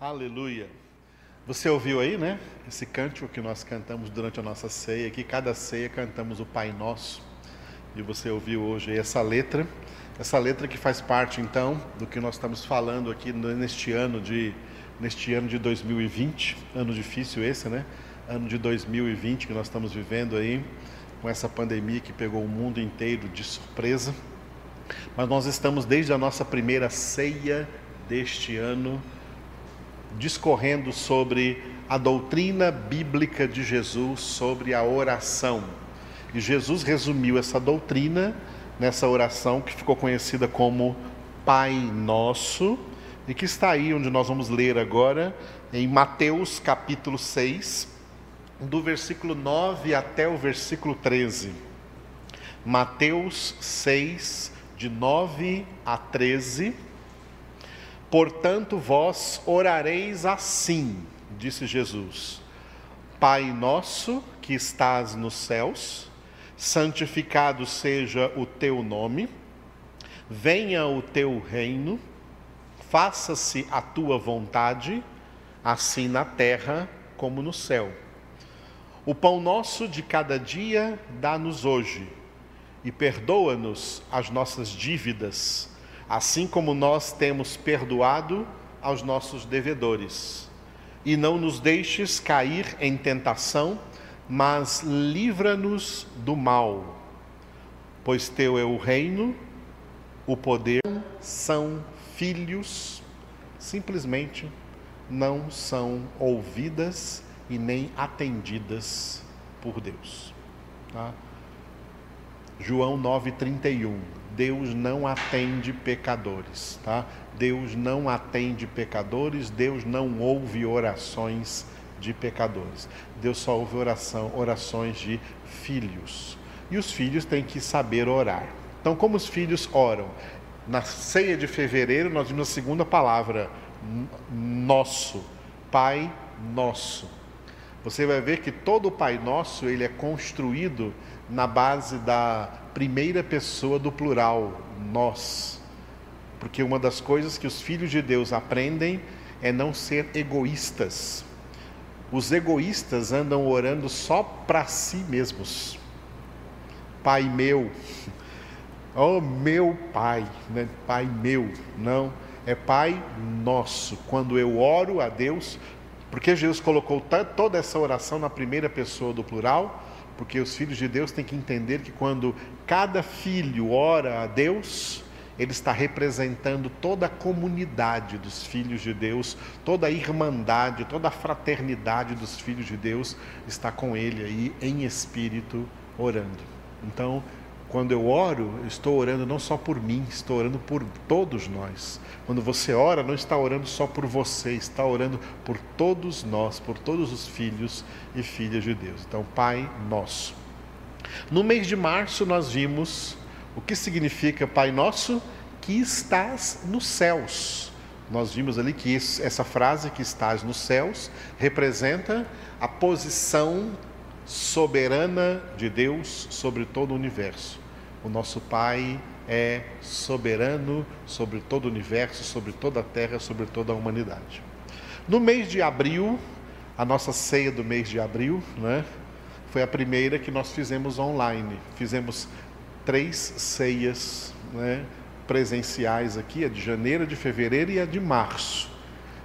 Aleluia. Você ouviu aí, né? Esse cântico que nós cantamos durante a nossa ceia, que cada ceia cantamos o Pai Nosso. E você ouviu hoje essa letra, essa letra que faz parte então do que nós estamos falando aqui neste ano de neste ano de 2020, ano difícil esse, né? Ano de 2020 que nós estamos vivendo aí com essa pandemia que pegou o mundo inteiro de surpresa. Mas nós estamos desde a nossa primeira ceia deste ano discorrendo sobre a doutrina bíblica de Jesus sobre a oração. E Jesus resumiu essa doutrina nessa oração que ficou conhecida como Pai Nosso e que está aí onde nós vamos ler agora em Mateus capítulo 6, do versículo 9 até o versículo 13. Mateus 6, de 9 a 13 Portanto, vós orareis assim, disse Jesus: Pai nosso que estás nos céus, santificado seja o teu nome, venha o teu reino, faça-se a tua vontade, assim na terra como no céu. O pão nosso de cada dia dá-nos hoje, e perdoa-nos as nossas dívidas assim como nós temos perdoado aos nossos devedores. E não nos deixes cair em tentação, mas livra-nos do mal. Pois teu é o reino, o poder, são filhos, simplesmente não são ouvidas e nem atendidas por Deus. Tá? João 9,31. Deus não atende pecadores, tá? Deus não atende pecadores, Deus não ouve orações de pecadores. Deus só ouve oração, orações de filhos. E os filhos têm que saber orar. Então, como os filhos oram? Na ceia de fevereiro, nós vimos a segunda palavra, nosso, Pai Nosso. Você vai ver que todo o Pai Nosso, ele é construído na base da primeira pessoa do plural, nós. Porque uma das coisas que os filhos de Deus aprendem é não ser egoístas. Os egoístas andam orando só para si mesmos. Pai meu, oh meu Pai, né? Pai meu, não, é Pai nosso. Quando eu oro a Deus, porque Jesus colocou toda essa oração na primeira pessoa do plural, porque os filhos de Deus têm que entender que quando cada filho ora a Deus, ele está representando toda a comunidade dos filhos de Deus, toda a irmandade, toda a fraternidade dos filhos de Deus está com ele aí em espírito orando. Então, quando eu oro, eu estou orando não só por mim, estou orando por todos nós. Quando você ora, não está orando só por você, está orando por todos nós, por todos os filhos e filhas de Deus. Então, Pai Nosso. No mês de março, nós vimos o que significa Pai Nosso, que estás nos céus. Nós vimos ali que essa frase que estás nos céus representa a posição soberana de Deus sobre todo o universo. O nosso Pai é soberano sobre todo o universo, sobre toda a terra, sobre toda a humanidade. No mês de abril, a nossa ceia do mês de abril, né, foi a primeira que nós fizemos online. Fizemos três ceias né, presenciais aqui, a de janeiro, a de fevereiro e a de março.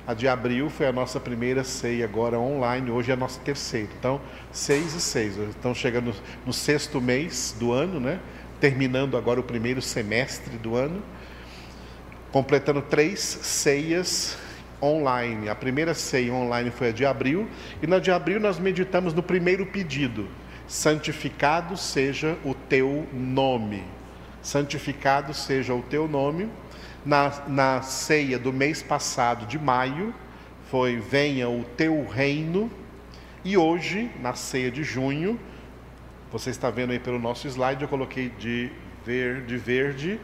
A de abril foi a nossa primeira ceia agora online, hoje é a nossa terceira. Então, seis e seis. Estão chegando no sexto mês do ano, né? Terminando agora o primeiro semestre do ano. Completando três ceias online. A primeira ceia online foi a de abril. E na de abril nós meditamos no primeiro pedido: Santificado seja o teu nome. Santificado seja o teu nome na, na ceia do mês passado, de maio, foi Venha o teu reino. E hoje, na ceia de junho, você está vendo aí pelo nosso slide, eu coloquei de verde, verde,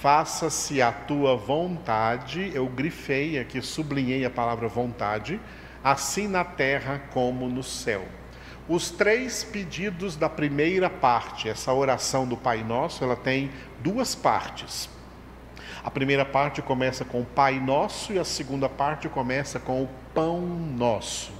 faça-se a tua vontade. Eu grifei aqui, sublinhei a palavra vontade, assim na terra como no céu. Os três pedidos da primeira parte, essa oração do Pai Nosso, ela tem duas partes. A primeira parte começa com o Pai Nosso e a segunda parte começa com o Pão Nosso.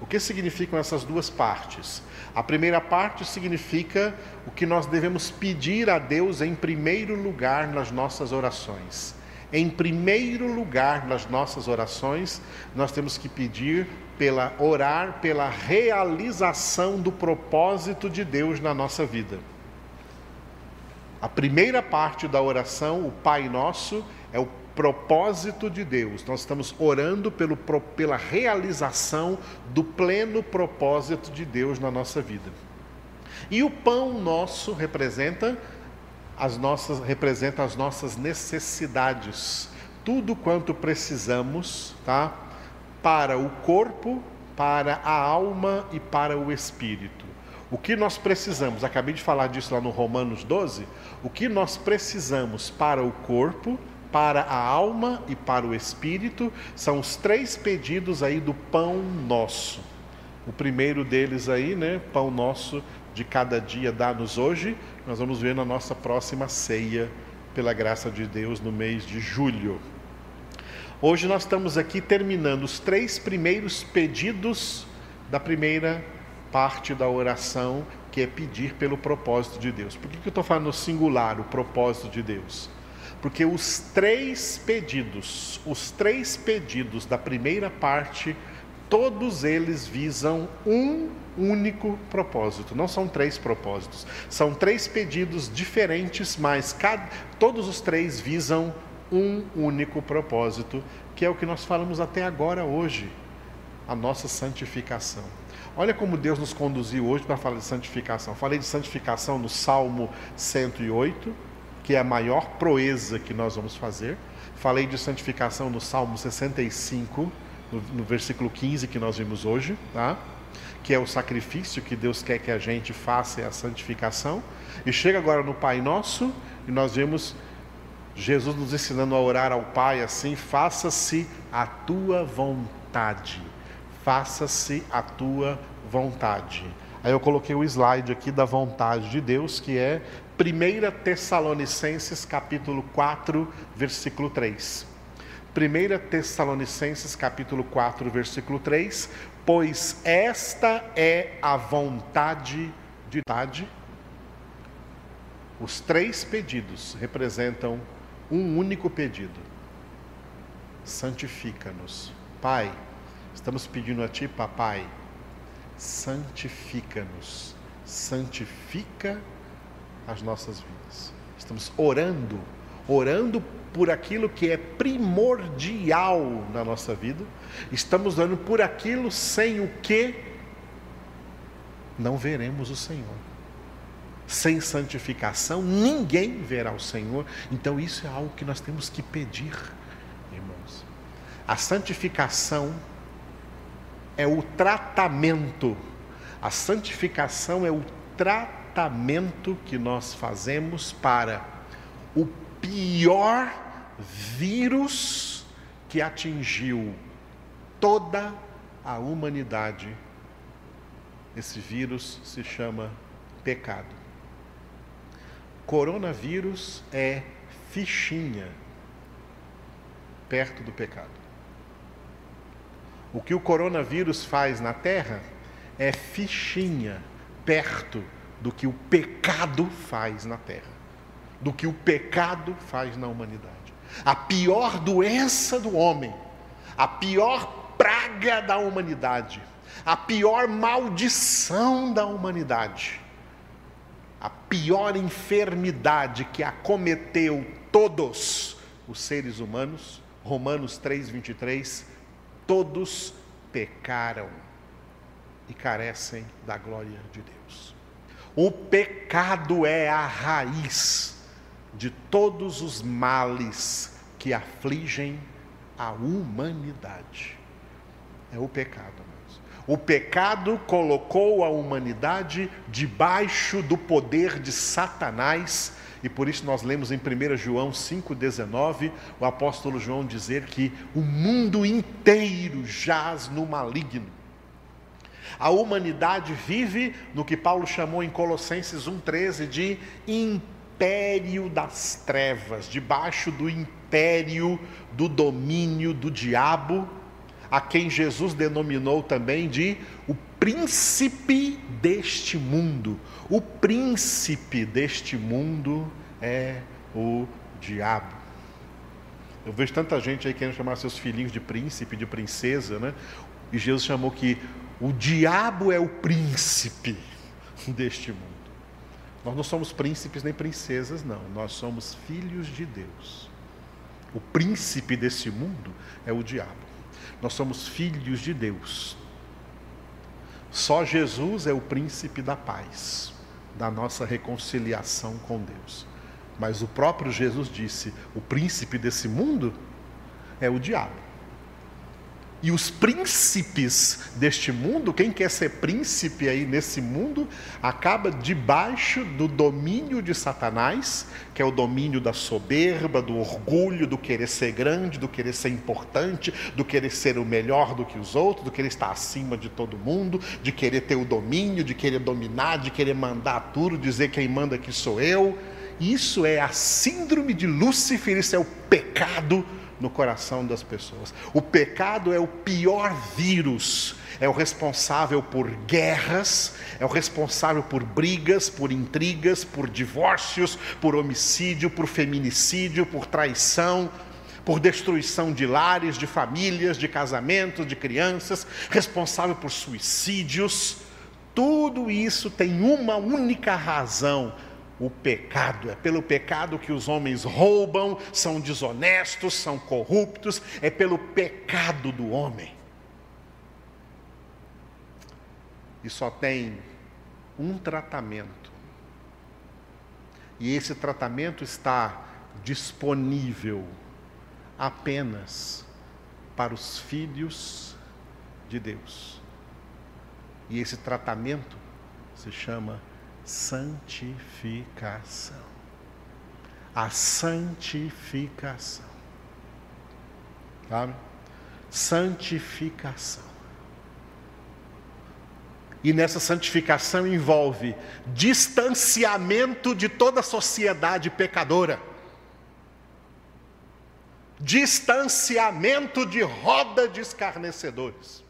O que significam essas duas partes? A primeira parte significa o que nós devemos pedir a Deus em primeiro lugar nas nossas orações. Em primeiro lugar nas nossas orações, nós temos que pedir pela orar pela realização do propósito de Deus na nossa vida. A primeira parte da oração, o Pai Nosso, é o propósito de Deus. Nós estamos orando pelo, pela realização do pleno propósito de Deus na nossa vida. E o pão nosso representa as nossas, representa as nossas necessidades. Tudo quanto precisamos, tá? Para o corpo, para a alma e para o espírito. O que nós precisamos, acabei de falar disso lá no Romanos 12, o que nós precisamos para o corpo, para a alma e para o espírito são os três pedidos aí do pão nosso. O primeiro deles aí, né, pão nosso de cada dia dá-nos hoje, nós vamos ver na nossa próxima ceia, pela graça de Deus, no mês de julho. Hoje nós estamos aqui terminando os três primeiros pedidos da primeira parte da oração, que é pedir pelo propósito de Deus. Por que, que eu estou falando singular, o propósito de Deus? Porque os três pedidos, os três pedidos da primeira parte, todos eles visam um único propósito. Não são três propósitos, são três pedidos diferentes, mas cada, todos os três visam um único propósito, que é o que nós falamos até agora hoje, a nossa santificação. Olha como Deus nos conduziu hoje para falar de santificação. Falei de santificação no Salmo 108, que é a maior proeza que nós vamos fazer. Falei de santificação no Salmo 65, no, no versículo 15 que nós vimos hoje, tá? que é o sacrifício que Deus quer que a gente faça, é a santificação. E chega agora no Pai Nosso, e nós vemos Jesus nos ensinando a orar ao Pai assim: faça-se a tua vontade faça-se a tua vontade. Aí eu coloquei o slide aqui da vontade de Deus, que é 1 Tessalonicenses capítulo 4, versículo 3. 1 Tessalonicenses capítulo 4, versículo 3, pois esta é a vontade de Deus. Os três pedidos representam um único pedido. Santifica-nos. Pai, Estamos pedindo a Ti, Papai, santifica-nos, santifica as nossas vidas. Estamos orando, orando por aquilo que é primordial na nossa vida. Estamos orando por aquilo sem o que não veremos o Senhor. Sem santificação, ninguém verá o Senhor. Então, isso é algo que nós temos que pedir, irmãos. A santificação é o tratamento. A santificação é o tratamento que nós fazemos para o pior vírus que atingiu toda a humanidade. Esse vírus se chama pecado. Coronavírus é fichinha perto do pecado. O que o coronavírus faz na Terra é fichinha perto do que o pecado faz na Terra, do que o pecado faz na humanidade. A pior doença do homem, a pior praga da humanidade, a pior maldição da humanidade, a pior enfermidade que acometeu todos os seres humanos, Romanos 3:23 Todos pecaram e carecem da glória de Deus. O pecado é a raiz de todos os males que afligem a humanidade. É o pecado. O pecado colocou a humanidade debaixo do poder de Satanás e por isso nós lemos em 1 João 5,19 o apóstolo João dizer que o mundo inteiro jaz no maligno. A humanidade vive no que Paulo chamou em Colossenses 1,13 de império das trevas, debaixo do império do domínio do diabo, a quem Jesus denominou também de o príncipe deste mundo. O príncipe deste mundo é o diabo. Eu vejo tanta gente aí querendo chamar seus filhinhos de príncipe, de princesa, né? E Jesus chamou que o diabo é o príncipe deste mundo. Nós não somos príncipes nem princesas, não. Nós somos filhos de Deus. O príncipe desse mundo é o diabo. Nós somos filhos de Deus. Só Jesus é o príncipe da paz, da nossa reconciliação com Deus. Mas o próprio Jesus disse: o príncipe desse mundo é o diabo. E os príncipes deste mundo, quem quer ser príncipe aí nesse mundo, acaba debaixo do domínio de Satanás, que é o domínio da soberba, do orgulho, do querer ser grande, do querer ser importante, do querer ser o melhor do que os outros, do querer estar acima de todo mundo, de querer ter o domínio, de querer dominar, de querer mandar tudo, dizer quem manda aqui sou eu. Isso é a síndrome de Lúcifer, isso é o pecado no coração das pessoas. O pecado é o pior vírus, é o responsável por guerras, é o responsável por brigas, por intrigas, por divórcios, por homicídio, por feminicídio, por traição, por destruição de lares, de famílias, de casamentos, de crianças, responsável por suicídios. Tudo isso tem uma única razão: o pecado. É pelo pecado que os homens roubam, são desonestos, são corruptos, é pelo pecado do homem. E só tem um tratamento. E esse tratamento está disponível apenas para os filhos de Deus. E esse tratamento se chama santificação. A santificação. Sabe? Santificação. E nessa santificação envolve distanciamento de toda a sociedade pecadora. Distanciamento de roda de escarnecedores.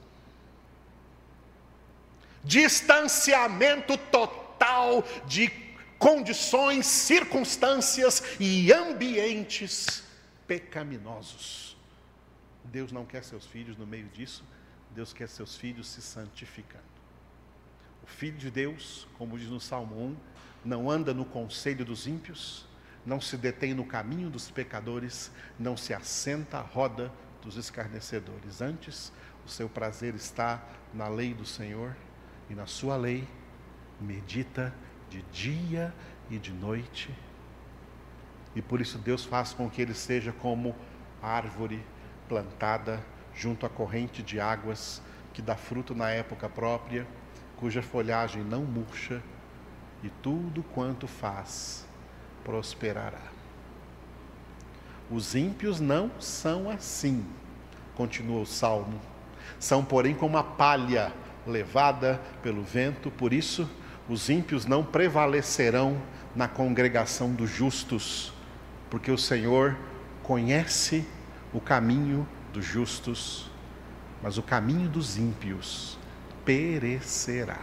Distanciamento total total de condições, circunstâncias e ambientes pecaminosos. Deus não quer seus filhos no meio disso, Deus quer seus filhos se santificando. O filho de Deus, como diz no Salmo 1, não anda no conselho dos ímpios, não se detém no caminho dos pecadores, não se assenta à roda dos escarnecedores. Antes, o seu prazer está na lei do Senhor e na sua lei medita de dia e de noite. E por isso Deus faz com que ele seja como árvore plantada junto à corrente de águas, que dá fruto na época própria, cuja folhagem não murcha, e tudo quanto faz prosperará. Os ímpios não são assim, continua o salmo. São, porém, como a palha levada pelo vento, por isso os ímpios não prevalecerão na congregação dos justos, porque o Senhor conhece o caminho dos justos, mas o caminho dos ímpios perecerá.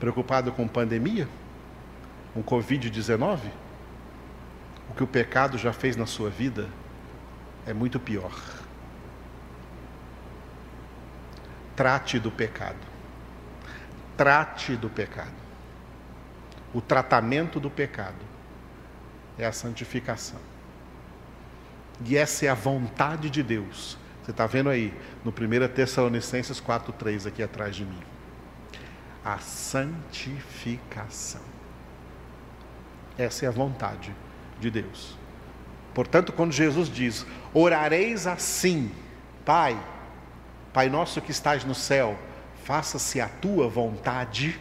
Preocupado com pandemia? Com Covid-19? O que o pecado já fez na sua vida é muito pior. Trate do pecado. Trate do pecado. O tratamento do pecado é a santificação. E essa é a vontade de Deus. Você está vendo aí, no 1 Tessalonicenses 4,3, aqui atrás de mim. A santificação. Essa é a vontade de Deus. Portanto, quando Jesus diz: Orareis assim, Pai, Pai nosso que estás no céu, faça-se a tua vontade.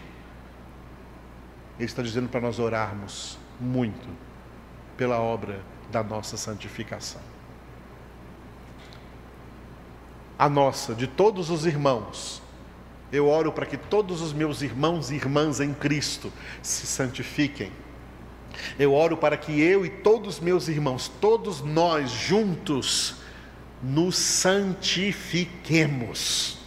Ele está dizendo para nós orarmos muito pela obra da nossa santificação. A nossa, de todos os irmãos, Eu oro para que todos os meus irmãos e irmãs em Cristo se santifiquem. Eu oro para que eu e todos os meus irmãos, todos nós juntos, nos santifiquemos.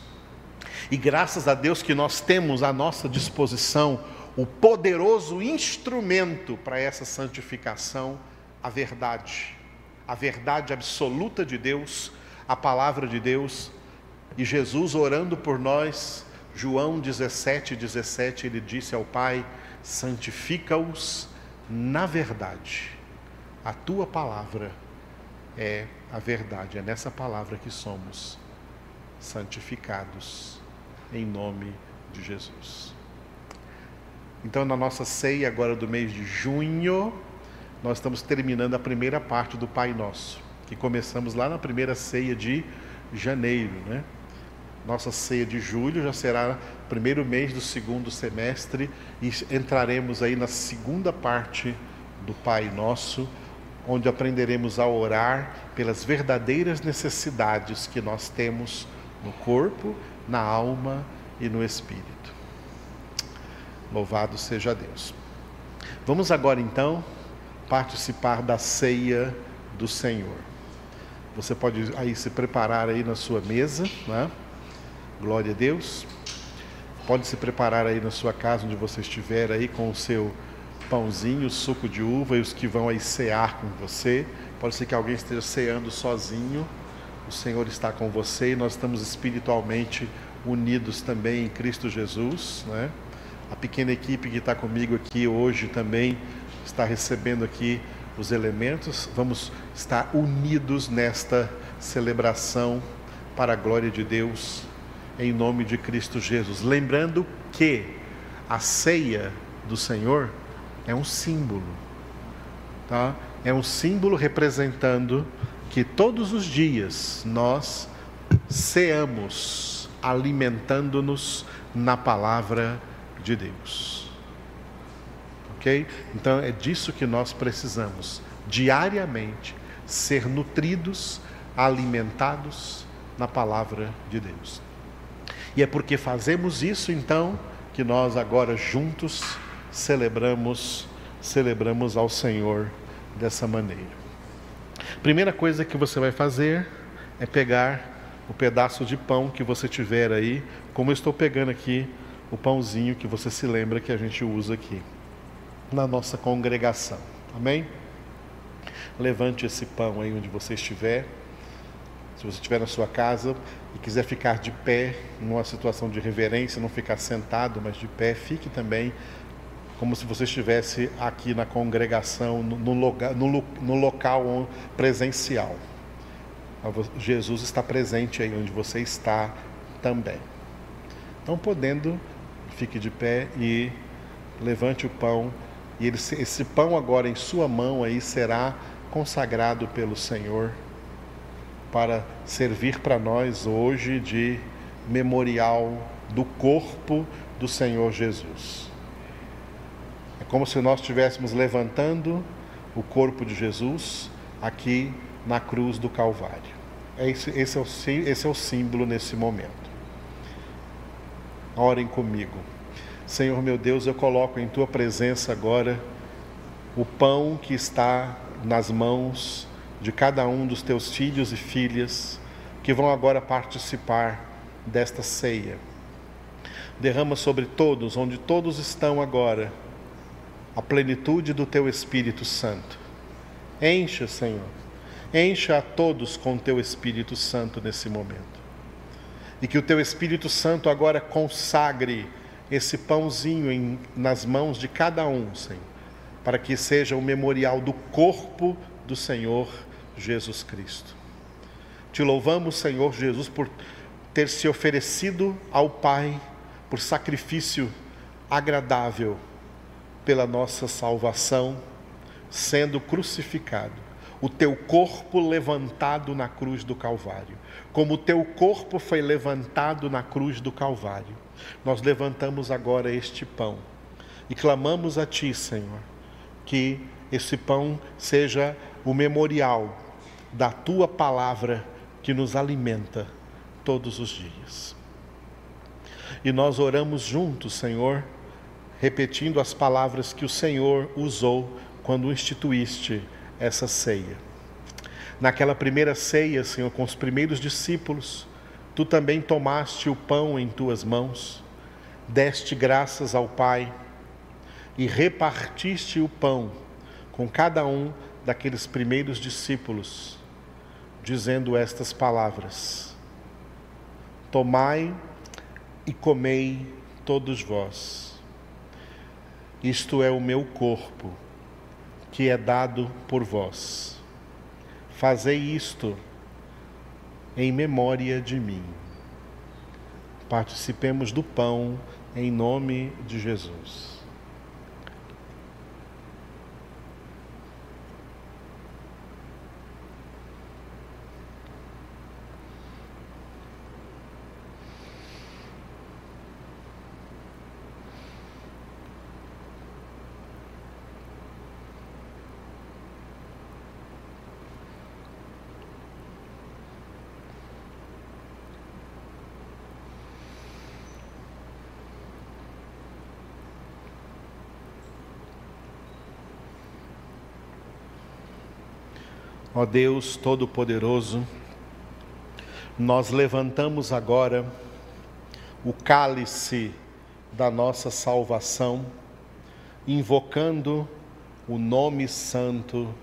E graças a Deus que nós temos à nossa disposição o poderoso instrumento para essa santificação, a verdade. A verdade absoluta de Deus, a palavra de Deus. E Jesus orando por nós, João 17, 17, ele disse ao Pai: santifica-os na verdade. A tua palavra é a verdade, é nessa palavra que somos santificados em nome de Jesus. Então, na nossa ceia agora do mês de junho, nós estamos terminando a primeira parte do Pai Nosso, que começamos lá na primeira ceia de janeiro, né? Nossa ceia de julho já será primeiro mês do segundo semestre e entraremos aí na segunda parte do Pai Nosso, onde aprenderemos a orar pelas verdadeiras necessidades que nós temos no corpo, na alma e no espírito. Louvado seja Deus. Vamos agora então participar da ceia do Senhor. Você pode aí se preparar aí na sua mesa, né? Glória a Deus. Pode se preparar aí na sua casa onde você estiver aí com o seu pãozinho, suco de uva e os que vão aí cear com você. Pode ser que alguém esteja ceando sozinho. O Senhor está com você e nós estamos espiritualmente unidos também em Cristo Jesus, né? A pequena equipe que está comigo aqui hoje também está recebendo aqui os elementos. Vamos estar unidos nesta celebração para a glória de Deus em nome de Cristo Jesus. Lembrando que a ceia do Senhor é um símbolo, tá? É um símbolo representando que todos os dias nós ceamos alimentando-nos na palavra de Deus. Ok? Então é disso que nós precisamos, diariamente, ser nutridos, alimentados na palavra de Deus. E é porque fazemos isso então que nós agora juntos celebramos celebramos ao Senhor dessa maneira. Primeira coisa que você vai fazer é pegar o pedaço de pão que você tiver aí, como eu estou pegando aqui o pãozinho que você se lembra que a gente usa aqui na nossa congregação. Amém? Levante esse pão aí onde você estiver. Se você estiver na sua casa e quiser ficar de pé, numa situação de reverência, não ficar sentado, mas de pé, fique também como se você estivesse aqui na congregação, no, no, no, no local presencial. Jesus está presente aí onde você está também. Então, podendo, fique de pé e levante o pão. E ele, esse pão agora em sua mão aí será consagrado pelo Senhor para servir para nós hoje de memorial do corpo do Senhor Jesus. É como se nós estivéssemos levantando o corpo de Jesus aqui na cruz do Calvário. Esse, esse, é, o, esse é o símbolo nesse momento. Orem comigo. Senhor meu Deus, eu coloco em tua presença agora o pão que está nas mãos de cada um dos teus filhos e filhas que vão agora participar desta ceia. Derrama sobre todos, onde todos estão agora, a plenitude do teu Espírito Santo. Encha, Senhor, encha a todos com o teu Espírito Santo nesse momento. E que o teu Espírito Santo agora consagre esse pãozinho em, nas mãos de cada um, Senhor, para que seja o memorial do corpo do Senhor Jesus Cristo. Te louvamos, Senhor Jesus, por ter se oferecido ao Pai por sacrifício agradável pela nossa salvação, sendo crucificado, o teu corpo levantado na cruz do Calvário. Como o teu corpo foi levantado na cruz do Calvário, nós levantamos agora este pão e clamamos a Ti, Senhor, que esse pão seja o memorial da tua palavra que nos alimenta todos os dias. E nós oramos juntos, Senhor, repetindo as palavras que o Senhor usou quando instituíste essa ceia. Naquela primeira ceia, Senhor, com os primeiros discípulos, tu também tomaste o pão em tuas mãos, deste graças ao Pai e repartiste o pão com cada um daqueles primeiros discípulos, dizendo estas palavras: Tomai e comei todos vós. Isto é o meu corpo, que é dado por vós. Fazei isto em memória de mim. Participemos do pão em nome de Jesus. Deus Todo-Poderoso, nós levantamos agora o cálice da nossa salvação, invocando o nome santo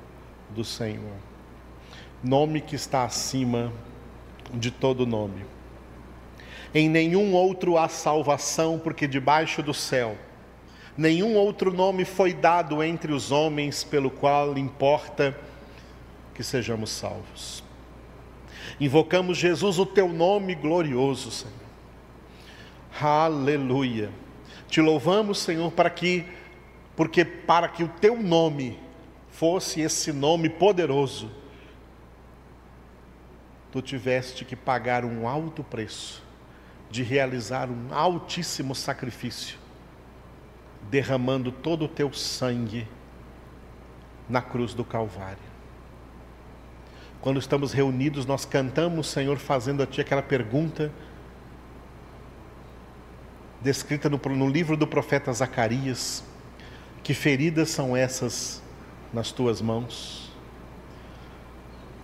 do Senhor, nome que está acima de todo nome. Em nenhum outro há salvação, porque debaixo do céu nenhum outro nome foi dado entre os homens pelo qual importa que sejamos salvos. Invocamos, Jesus, o teu nome glorioso, Senhor. Aleluia. Te louvamos, Senhor, para que, porque para que o teu nome fosse esse nome poderoso, tu tiveste que pagar um alto preço, de realizar um altíssimo sacrifício, derramando todo o teu sangue na cruz do Calvário. Quando estamos reunidos, nós cantamos, Senhor, fazendo a Ti aquela pergunta descrita no, no livro do profeta Zacarias: Que feridas são essas nas Tuas mãos?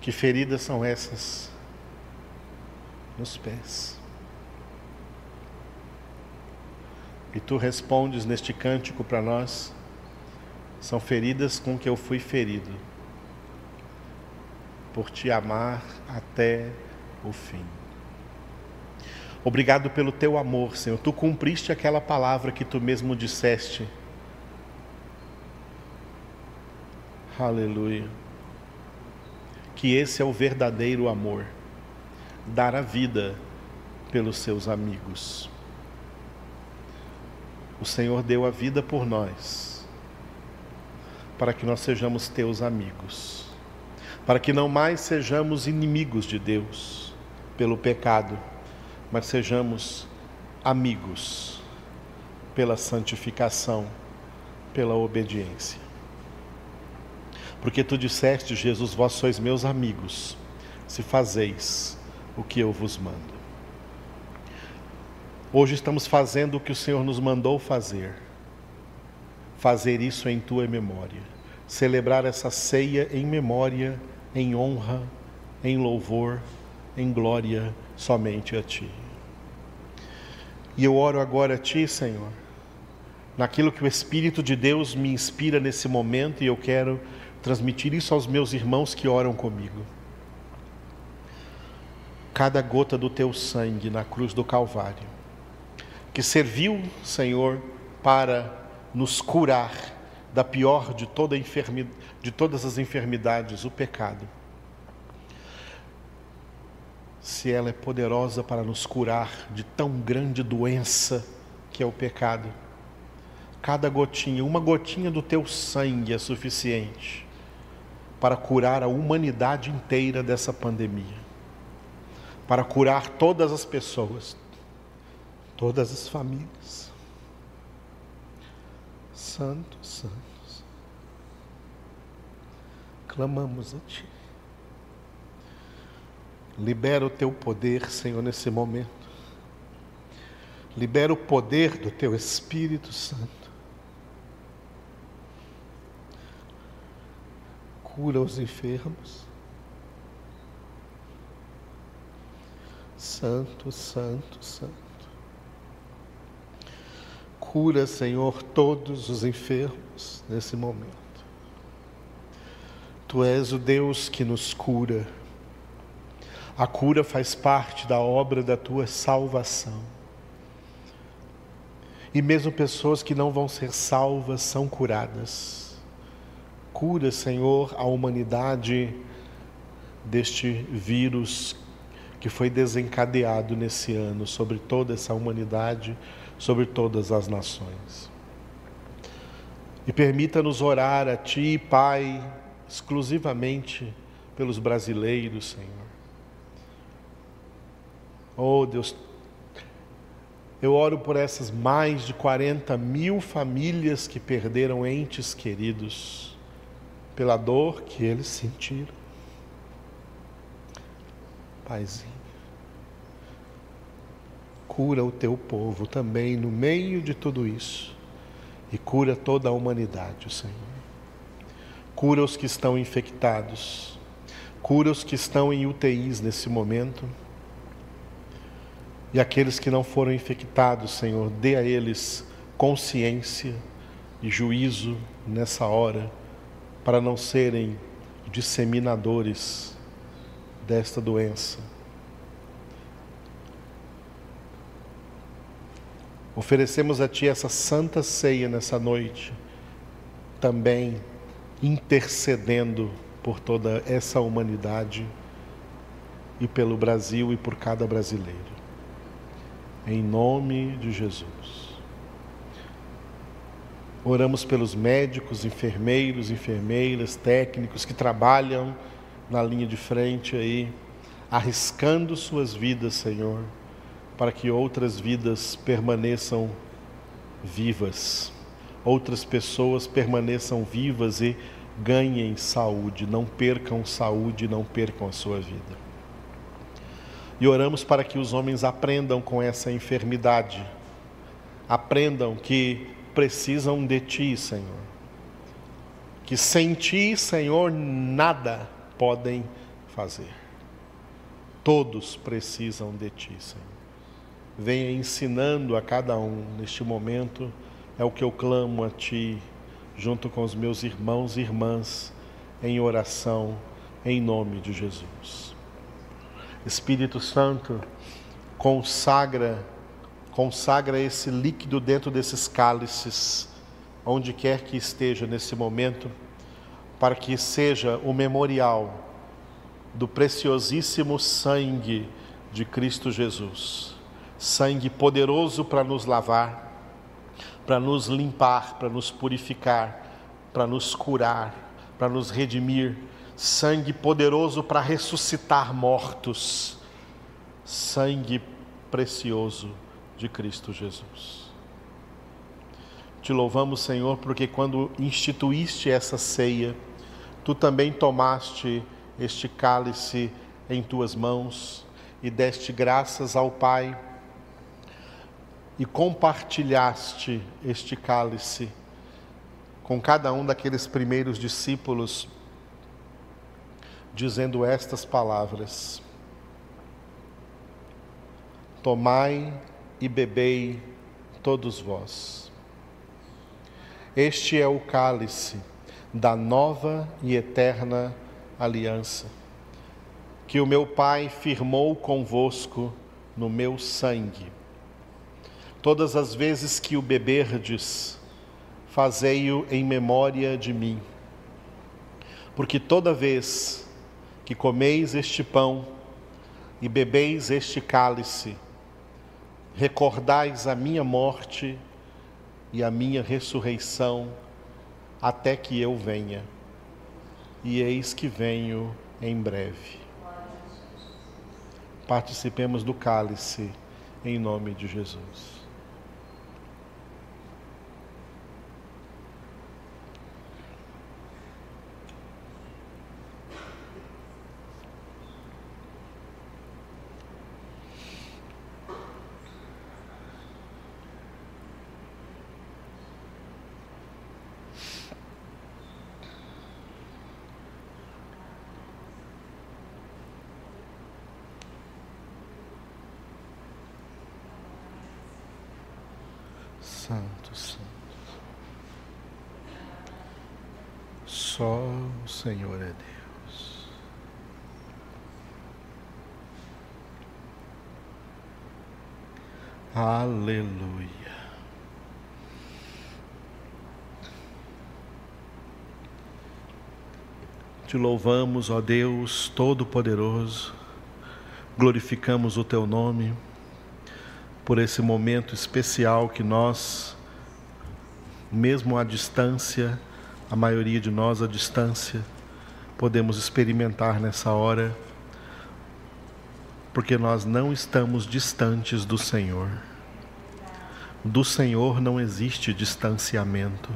Que feridas são essas nos pés? E tu respondes neste cântico para nós: são feridas com que eu fui ferido por te amar até o fim. Obrigado pelo teu amor, Senhor. Tu cumpriste aquela palavra que tu mesmo disseste. Aleluia. Que esse é o verdadeiro amor. Dar a vida pelos seus amigos. O Senhor deu a vida por nós, para que nós sejamos teus amigos para que não mais sejamos inimigos de Deus pelo pecado, mas sejamos amigos pela santificação, pela obediência. Porque tu disseste, Jesus, vós sois meus amigos, se fazeis o que eu vos mando. Hoje estamos fazendo o que o Senhor nos mandou fazer. Fazer isso em tua memória. Celebrar essa ceia em memória em honra, em louvor, em glória somente a Ti. E eu oro agora a Ti, Senhor, naquilo que o Espírito de Deus me inspira nesse momento e eu quero transmitir isso aos meus irmãos que oram comigo. Cada gota do Teu sangue na cruz do Calvário, que serviu, Senhor, para nos curar da pior de, toda de todas as enfermidades, o pecado. Se ela é poderosa para nos curar de tão grande doença que é o pecado, cada gotinha, uma gotinha do teu sangue é suficiente para curar a humanidade inteira dessa pandemia, para curar todas as pessoas, todas as famílias. Santo, Santos, clamamos a Ti. Libera o Teu poder, Senhor, nesse momento. Libera o poder do teu Espírito Santo. Cura os enfermos. Santo, Santo, Santo. Cura, Senhor, todos os enfermos nesse momento. Tu és o Deus que nos cura. A cura faz parte da obra da tua salvação. E mesmo pessoas que não vão ser salvas são curadas. Cura, Senhor, a humanidade deste vírus que foi desencadeado nesse ano sobre toda essa humanidade, sobre todas as nações. E permita-nos orar a Ti, Pai, exclusivamente pelos brasileiros, Senhor. Oh Deus, eu oro por essas mais de 40 mil famílias que perderam entes queridos, pela dor que eles sentiram. Paizinho, cura o teu povo também no meio de tudo isso e cura toda a humanidade, Senhor. Cura os que estão infectados, cura os que estão em UTIs nesse momento e aqueles que não foram infectados, Senhor, dê a eles consciência e juízo nessa hora, para não serem disseminadores desta doença. Oferecemos a Ti essa santa ceia nessa noite, também intercedendo por toda essa humanidade e pelo Brasil e por cada brasileiro em nome de Jesus. Oramos pelos médicos, enfermeiros, enfermeiras, técnicos que trabalham na linha de frente aí, arriscando suas vidas, Senhor, para que outras vidas permaneçam vivas, outras pessoas permaneçam vivas e ganhem saúde, não percam saúde, não percam a sua vida. E oramos para que os homens aprendam com essa enfermidade, aprendam que precisam de Ti, Senhor. Que sem Ti, Senhor, nada podem fazer. Todos precisam de Ti, Senhor. Venha ensinando a cada um neste momento, é o que eu clamo a Ti, junto com os meus irmãos e irmãs, em oração, em nome de Jesus. Espírito Santo, consagra, consagra esse líquido dentro desses cálices, onde quer que esteja nesse momento, para que seja o memorial do preciosíssimo sangue de Cristo Jesus. Sangue poderoso para nos lavar, para nos limpar, para nos purificar, para nos curar, para nos redimir sangue poderoso para ressuscitar mortos, sangue precioso de Cristo Jesus. Te louvamos, Senhor, porque quando instituíste essa ceia, tu também tomaste este cálice em tuas mãos e deste graças ao Pai e compartilhaste este cálice com cada um daqueles primeiros discípulos dizendo estas palavras: Tomai e bebei todos vós. Este é o cálice da nova e eterna aliança, que o meu Pai firmou convosco no meu sangue. Todas as vezes que o beberdes, fazei-o em memória de mim. Porque toda vez que comeis este pão e bebeis este cálice, recordais a minha morte e a minha ressurreição até que eu venha. E eis que venho em breve. Participemos do cálice em nome de Jesus. Santo, santo. Só o Senhor é Deus. Aleluia. Te louvamos, ó Deus Todo-Poderoso, glorificamos o Teu nome por esse momento especial que nós, mesmo à distância, a maioria de nós à distância, podemos experimentar nessa hora, porque nós não estamos distantes do Senhor. Do Senhor não existe distanciamento.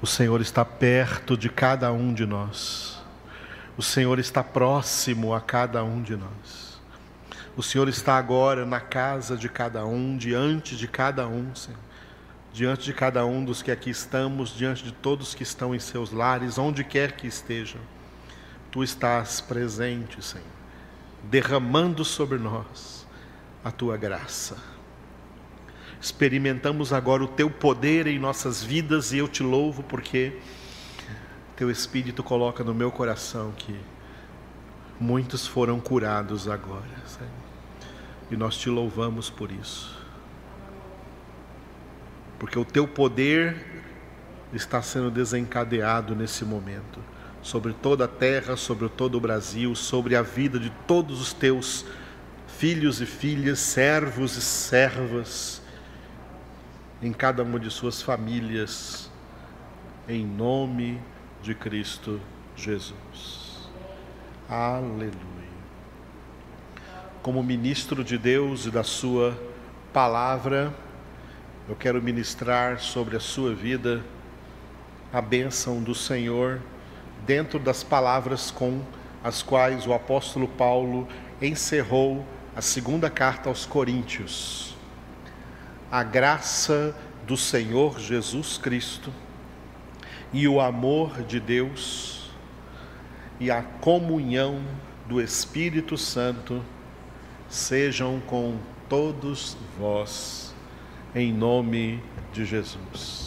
O Senhor está perto de cada um de nós. O Senhor está próximo a cada um de nós. O Senhor está agora na casa de cada um, diante de cada um, Senhor. Diante de cada um dos que aqui estamos, diante de todos que estão em seus lares, onde quer que estejam. Tu estás presente, Senhor, derramando sobre nós a tua graça experimentamos agora o teu poder em nossas vidas e eu te louvo porque teu Espírito coloca no meu coração que muitos foram curados agora, Senhor. E nós te louvamos por isso. Porque o teu poder está sendo desencadeado nesse momento sobre toda a terra, sobre todo o Brasil, sobre a vida de todos os teus filhos e filhas, servos e servas em cada uma de suas famílias, em nome de Cristo Jesus. Aleluia. Como ministro de Deus e da Sua palavra, eu quero ministrar sobre a sua vida a bênção do Senhor dentro das palavras com as quais o apóstolo Paulo encerrou a segunda carta aos Coríntios. A graça do Senhor Jesus Cristo e o amor de Deus e a comunhão do Espírito Santo sejam com todos vós, em nome de Jesus.